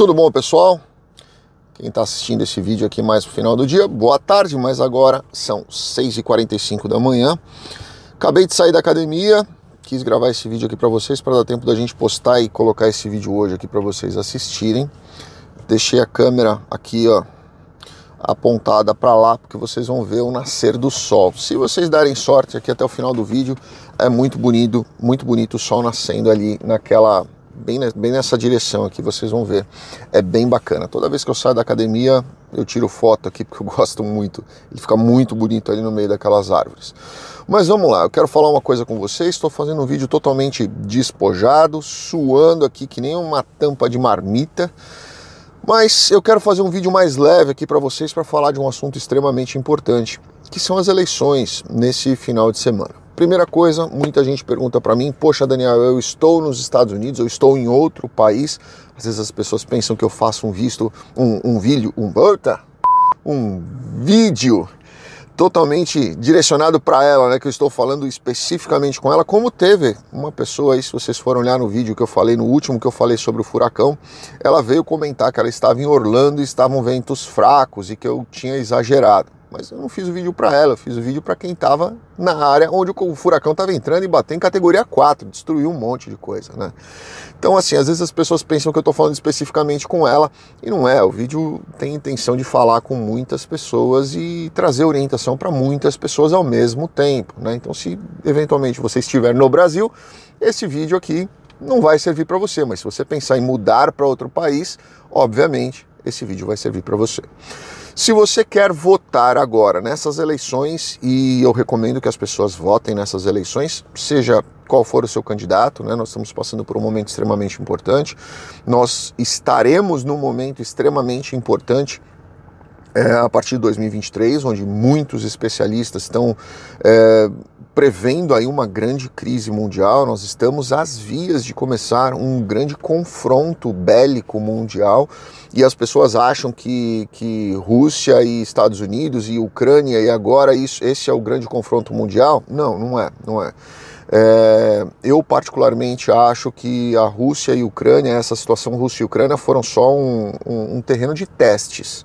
Tudo bom, pessoal? Quem está assistindo esse vídeo aqui mais no final do dia, boa tarde, mas agora são 6h45 da manhã. Acabei de sair da academia, quis gravar esse vídeo aqui para vocês para dar tempo da gente postar e colocar esse vídeo hoje aqui para vocês assistirem. Deixei a câmera aqui, ó, apontada para lá, porque vocês vão ver o nascer do sol. Se vocês darem sorte aqui até o final do vídeo, é muito bonito, muito bonito o sol nascendo ali naquela bem, bem nessa direção aqui, vocês vão ver. É bem bacana. Toda vez que eu saio da academia, eu tiro foto aqui porque eu gosto muito. Ele fica muito bonito ali no meio daquelas árvores. Mas vamos lá, eu quero falar uma coisa com vocês. Estou fazendo um vídeo totalmente despojado, suando aqui que nem uma tampa de marmita. Mas eu quero fazer um vídeo mais leve aqui para vocês para falar de um assunto extremamente importante, que são as eleições nesse final de semana. Primeira coisa, muita gente pergunta para mim: Poxa, Daniel, eu estou nos Estados Unidos, eu estou em outro país. Às vezes as pessoas pensam que eu faço um visto, um, um vídeo, um, um vídeo totalmente direcionado para ela, né? Que eu estou falando especificamente com ela, como teve uma pessoa aí, se vocês forem olhar no vídeo que eu falei, no último que eu falei sobre o furacão, ela veio comentar que ela estava em Orlando e estavam ventos fracos e que eu tinha exagerado. Mas eu não fiz o vídeo para ela, eu fiz o vídeo para quem estava na área onde o furacão estava entrando e bateu em categoria 4, destruiu um monte de coisa, né? Então, assim, às vezes as pessoas pensam que eu estou falando especificamente com ela e não é. O vídeo tem intenção de falar com muitas pessoas e trazer orientação para muitas pessoas ao mesmo tempo, né? Então, se eventualmente você estiver no Brasil, esse vídeo aqui não vai servir para você, mas se você pensar em mudar para outro país, obviamente esse vídeo vai servir para você. Se você quer votar agora nessas eleições, e eu recomendo que as pessoas votem nessas eleições, seja qual for o seu candidato, né? Nós estamos passando por um momento extremamente importante. Nós estaremos num momento extremamente importante é, a partir de 2023, onde muitos especialistas estão é, prevendo aí uma grande crise mundial. Nós estamos às vias de começar um grande confronto bélico mundial e as pessoas acham que, que Rússia e Estados Unidos e Ucrânia e agora isso, esse é o grande confronto mundial. Não, não é, não é. É, eu particularmente acho que a Rússia e a Ucrânia, essa situação Rússia e Ucrânia foram só um, um, um terreno de testes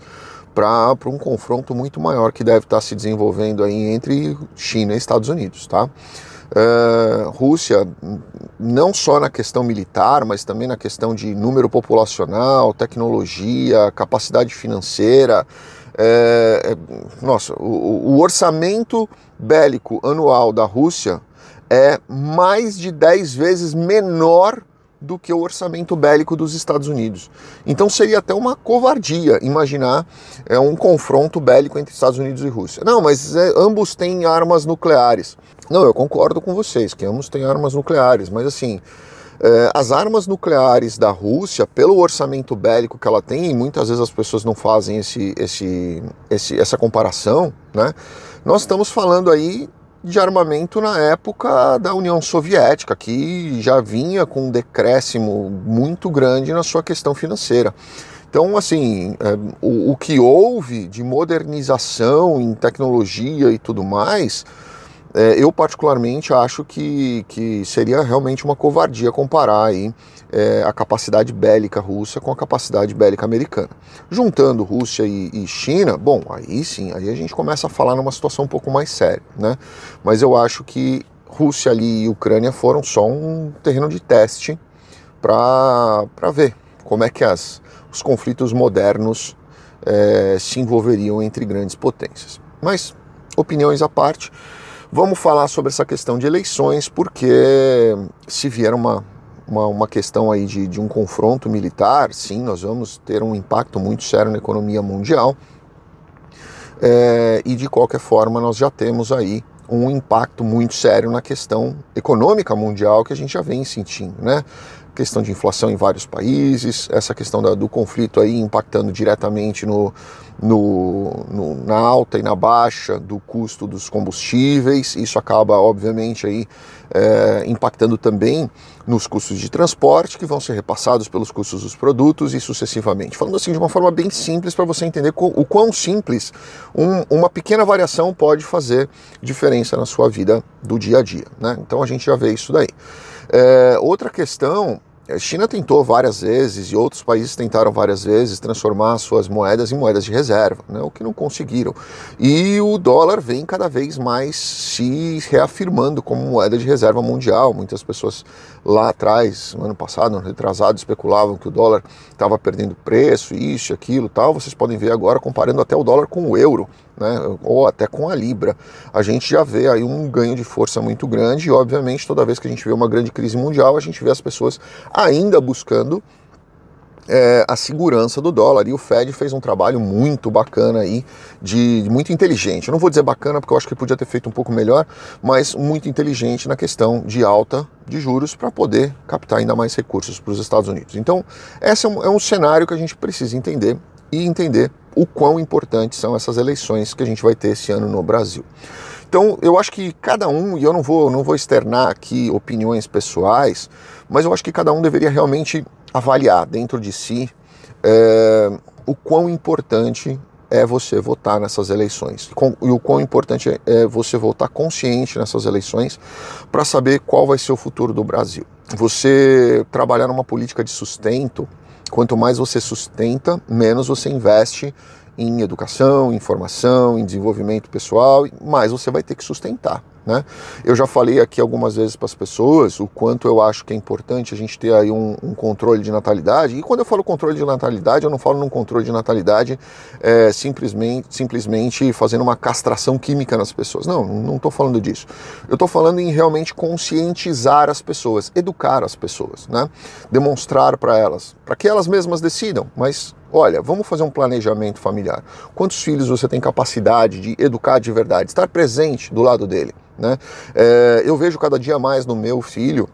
para um confronto muito maior que deve estar se desenvolvendo aí entre China e Estados Unidos, tá? Uh, Rússia, não só na questão militar, mas também na questão de número populacional, tecnologia, capacidade financeira. É, nossa, o, o, orçamento bélico anual da Rússia é mais de 10 vezes menor do que o orçamento bélico dos Estados Unidos. Então seria até uma covardia imaginar é, um confronto bélico entre Estados Unidos e Rússia. Não, mas é, ambos têm armas nucleares. Não, eu concordo com vocês que ambos têm armas nucleares, mas assim. É, as armas nucleares da Rússia, pelo orçamento bélico que ela tem, e muitas vezes as pessoas não fazem esse, esse, esse, essa comparação, né? Nós estamos falando aí de armamento na época da União Soviética, que já vinha com um decréscimo muito grande na sua questão financeira. Então, assim, é, o, o que houve de modernização em tecnologia e tudo mais, é, eu particularmente acho que, que seria realmente uma covardia comparar aí é, a capacidade bélica russa com a capacidade bélica americana. Juntando Rússia e, e, China, bom, aí sim, aí a gente começa a falar numa situação um pouco mais séria, né? Mas eu acho que Rússia ali e Ucrânia foram só um terreno de teste para ver como é que as, os conflitos modernos é, se envolveriam entre grandes potências. Mas, opiniões à parte, vamos falar sobre essa questão de eleições, porque se vier uma uma, uma questão aí de, de um confronto militar, sim, nós vamos ter um impacto muito sério na economia mundial. É, e de qualquer forma, nós já temos aí um impacto muito sério na questão econômica mundial que a gente já vem sentindo, né? Questão de inflação em vários países, essa questão da, do conflito aí impactando diretamente no, no, no, na alta e na baixa do custo dos combustíveis. Isso acaba, obviamente, aí é, impactando também nos custos de transporte, que vão ser repassados pelos custos dos produtos e sucessivamente. Falando assim de uma forma bem simples para você entender o quão simples um, uma pequena variação pode fazer diferença na sua vida do dia a dia. Né? Então a gente já vê isso daí. É, outra questão a China tentou várias vezes e outros países tentaram várias vezes transformar suas moedas em moedas de reserva, né, o que não conseguiram. E o dólar vem cada vez mais se reafirmando como moeda de reserva mundial. Muitas pessoas lá atrás, no ano passado, no retrasado, especulavam que o dólar estava perdendo preço, isso, aquilo, tal. Vocês podem ver agora comparando até o dólar com o euro né, ou até com a Libra, a gente já vê aí um ganho de força muito grande e, obviamente, toda vez que a gente vê uma grande crise mundial, a gente vê as pessoas ainda buscando é, a segurança do dólar. E o Fed fez um trabalho muito bacana aí, de, muito inteligente. Eu não vou dizer bacana porque eu acho que podia ter feito um pouco melhor, mas muito inteligente na questão de alta de juros para poder captar ainda mais recursos para os Estados Unidos. Então, esse é um, é um cenário que a gente precisa entender e entender o quão importantes são essas eleições que a gente vai ter esse ano no Brasil. Então, eu acho que cada um, e eu não vou, não vou externar aqui opiniões pessoais, mas eu acho que cada um deveria realmente avaliar dentro de si é, o quão importante é você votar nessas eleições e o quão importante é você votar consciente nessas eleições para saber qual vai ser o futuro do Brasil. Você trabalhar numa política de sustento Quanto mais você sustenta, menos você investe em educação, em formação, em desenvolvimento pessoal, mais você vai ter que sustentar. Né? Eu já falei aqui algumas vezes para as pessoas o quanto eu acho que é importante a gente ter aí um, um, controle de natalidade. E quando eu falo controle de natalidade, eu não falo num controle de natalidade é, simplesmente, simplesmente fazendo uma castração química nas pessoas. Não, não estou falando disso. Eu estou falando em realmente conscientizar as pessoas, educar as pessoas, né? demonstrar para elas, para que elas mesmas decidam, mas Olha, vamos fazer um planejamento familiar. Quantos filhos você tem capacidade de educar de verdade, estar presente do lado dele? Né? É, eu vejo cada dia mais no meu filho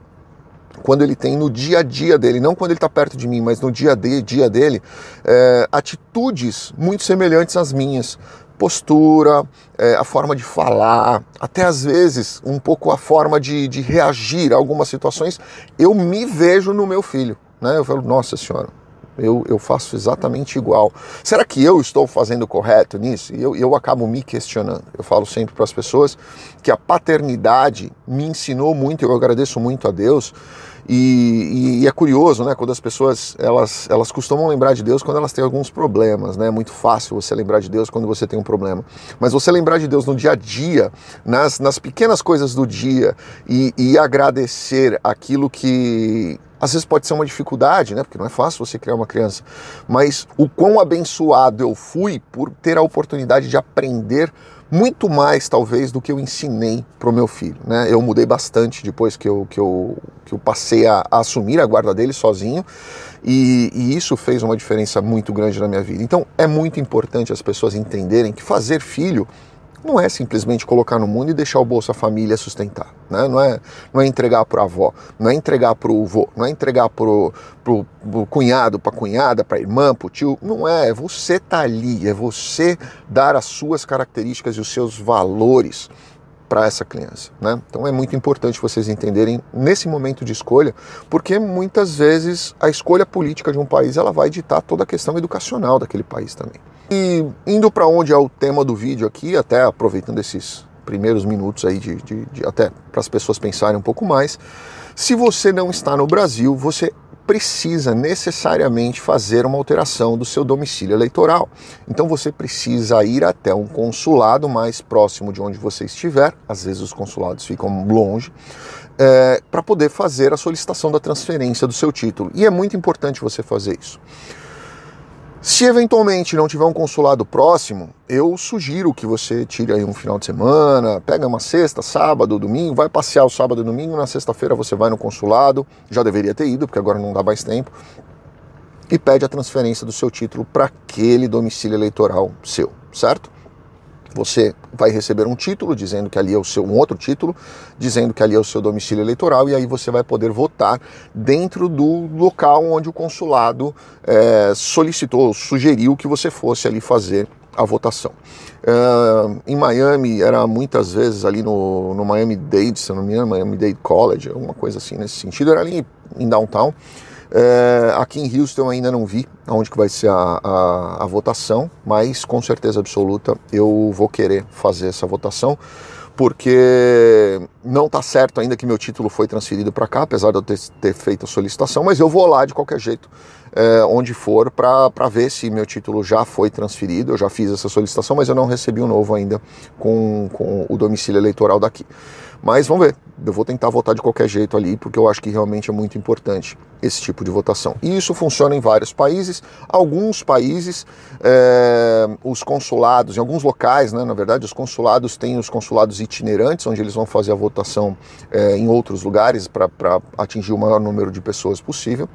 quando ele tem no dia a dia dele, não quando ele está perto de mim, mas no dia a dia dele, é, atitudes muito semelhantes às minhas. Postura, é, a forma de falar, até às vezes um pouco a forma de, de reagir a algumas situações, eu me vejo no meu filho. Né? Eu falo, nossa senhora, eu, eu faço exatamente igual. Será que eu estou fazendo correto nisso? E eu, eu acabo me questionando. Eu falo sempre para as pessoas que a paternidade me ensinou muito, eu agradeço muito a Deus. E, e, e, é curioso, né? Quando as pessoas elas, elas costumam lembrar de Deus quando elas têm alguns problemas, né? É muito fácil você lembrar de Deus quando você tem um problema. Mas você lembrar de Deus no dia a dia, nas, nas pequenas coisas do dia e, e agradecer aquilo que, às vezes pode ser uma dificuldade, né? Porque não é fácil você criar uma criança. Mas o quão abençoado eu fui por ter a oportunidade de aprender muito mais, talvez, do que eu ensinei para o meu filho. Né? Eu mudei bastante depois que eu, que eu, que eu passei a, a assumir a guarda dele sozinho. E, e, isso fez uma diferença muito grande na minha vida. Então é muito importante as pessoas entenderem que fazer filho não é simplesmente colocar no mundo e deixar o Bolsa Família sustentar. Né? Não, é, não é entregar para a avó, não é entregar para o vô, não é entregar para o cunhado, para a cunhada, para a irmã, para o tio. Não é, é você estar tá ali, é você dar as suas características e os seus valores para essa criança. Né? Então é muito importante vocês entenderem nesse momento de escolha, porque muitas vezes a escolha política de um país ela vai ditar toda a questão educacional daquele país também. E indo para onde é o tema do vídeo aqui, até aproveitando esses primeiros minutos aí de, de, de até para as pessoas pensarem um pouco mais, se você não está no Brasil, você precisa necessariamente fazer uma alteração do seu domicílio eleitoral. Então você precisa ir até um consulado mais próximo de onde você estiver, às vezes os consulados ficam longe, é, para poder fazer a solicitação da transferência do seu título. E é muito importante você fazer isso. Se eventualmente não tiver um consulado próximo, eu sugiro que você tire aí um final de semana, pega uma sexta, sábado, domingo, vai passear o sábado e domingo, na sexta-feira você vai no consulado, já deveria ter ido, porque agora não dá mais tempo, e pede a transferência do seu título para aquele domicílio eleitoral seu, certo? Você vai receber um título dizendo que ali é o seu, um outro título dizendo que ali é o seu domicílio eleitoral e aí você vai poder votar dentro do local onde o consulado é, solicitou, sugeriu que você fosse ali fazer a votação. É, em Miami era muitas vezes ali no, no Miami Dade, se não me engano, Miami Dade College, alguma coisa assim nesse sentido, era ali em downtown. É, aqui em Houston ainda não vi aonde que vai ser a, a, a, votação, mas com certeza absoluta eu vou querer fazer essa votação, porque não está certo ainda que meu título foi transferido para cá, apesar de eu ter, ter, feito a solicitação, mas eu vou lá de qualquer jeito, é, onde for, para ver se meu título já foi transferido. Eu já fiz essa solicitação, mas eu não recebi um novo ainda com, com o domicílio eleitoral daqui. Mas vamos ver, eu vou tentar votar de qualquer jeito ali, porque eu acho que realmente é muito importante esse tipo de votação. E isso funciona em vários países. Alguns países, é, os consulados, em alguns locais, né, na verdade, os consulados têm os consulados itinerantes, onde eles vão fazer a votação é, em outros lugares para atingir o maior número de pessoas possível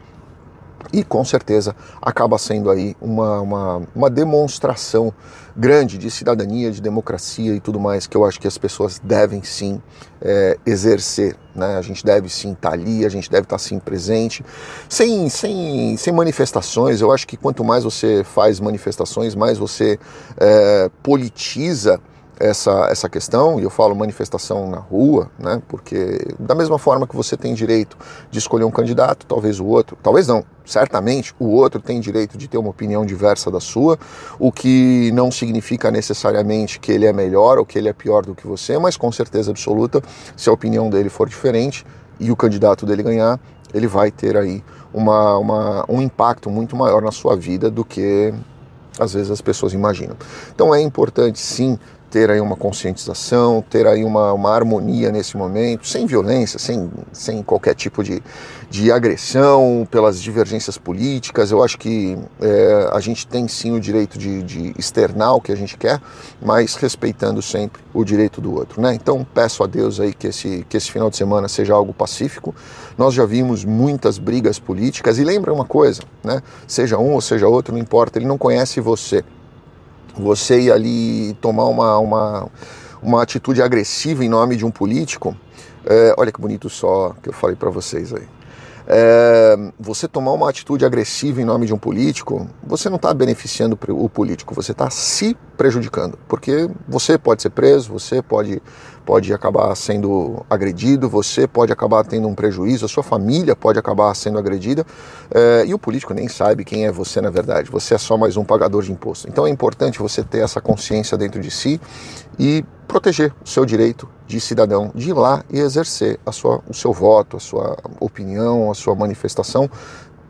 e com certeza acaba sendo aí uma, uma, uma, demonstração grande de cidadania, de democracia e tudo mais que eu acho que as pessoas devem sim é, exercer. Né? A gente deve sim estar ali, a gente deve estar sim presente, sem, sem, sem manifestações. Eu acho que quanto mais você faz manifestações, mais você é, politiza essa, essa questão, e eu falo manifestação na rua, né, porque da mesma forma que você tem direito de escolher um candidato, talvez o outro, talvez não, certamente o outro tem direito de ter uma opinião diversa da sua, o que não significa necessariamente que ele é melhor ou que ele é pior do que você, mas com certeza absoluta, se a opinião dele for diferente e o candidato dele ganhar, ele vai ter aí uma, uma, um impacto muito maior na sua vida do que às vezes as pessoas imaginam. Então é importante sim ter aí uma conscientização, ter aí uma, uma harmonia nesse momento, sem violência, sem, sem qualquer tipo de, de agressão pelas divergências políticas. Eu acho que é, a gente tem sim o direito de, de externar o que a gente quer, mas respeitando sempre o direito do outro. Né? Então peço a Deus aí que esse, que esse final de semana seja algo pacífico. Nós já vimos muitas brigas políticas e lembra uma coisa, né? seja um ou seja outro, não importa, ele não conhece você você ir ali tomar uma, uma, uma atitude agressiva em nome de um político, é, olha que bonito só que eu falei para vocês aí. É, você tomar uma atitude agressiva em nome de um político, você não está beneficiando o político, você está se prejudicando, porque você pode ser preso, você pode, pode acabar sendo agredido, você pode acabar tendo um prejuízo, a sua família pode acabar sendo agredida, é, e o político nem sabe quem é você na verdade, você é só mais um pagador de imposto. Então é importante você ter essa consciência dentro de si e proteger o seu direito de cidadão de ir lá e exercer a sua, o seu voto, a sua opinião, a sua manifestação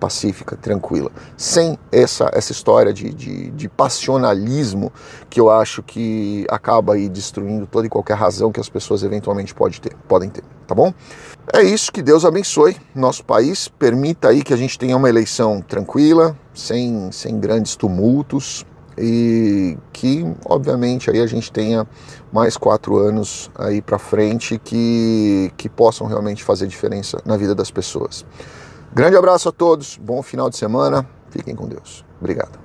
pacífica, tranquila, sem essa, essa história de, de, de, passionalismo que eu acho que acaba aí destruindo toda e qualquer razão que as pessoas eventualmente pode ter, podem ter, tá bom? É isso, que Deus abençoe nosso país, permita aí que a gente tenha uma eleição tranquila, sem, sem grandes tumultos, e que obviamente aí a gente tenha mais quatro anos aí para frente que, que possam realmente fazer diferença na vida das pessoas. Grande abraço a todos, bom final de semana, fiquem com Deus. Obrigado.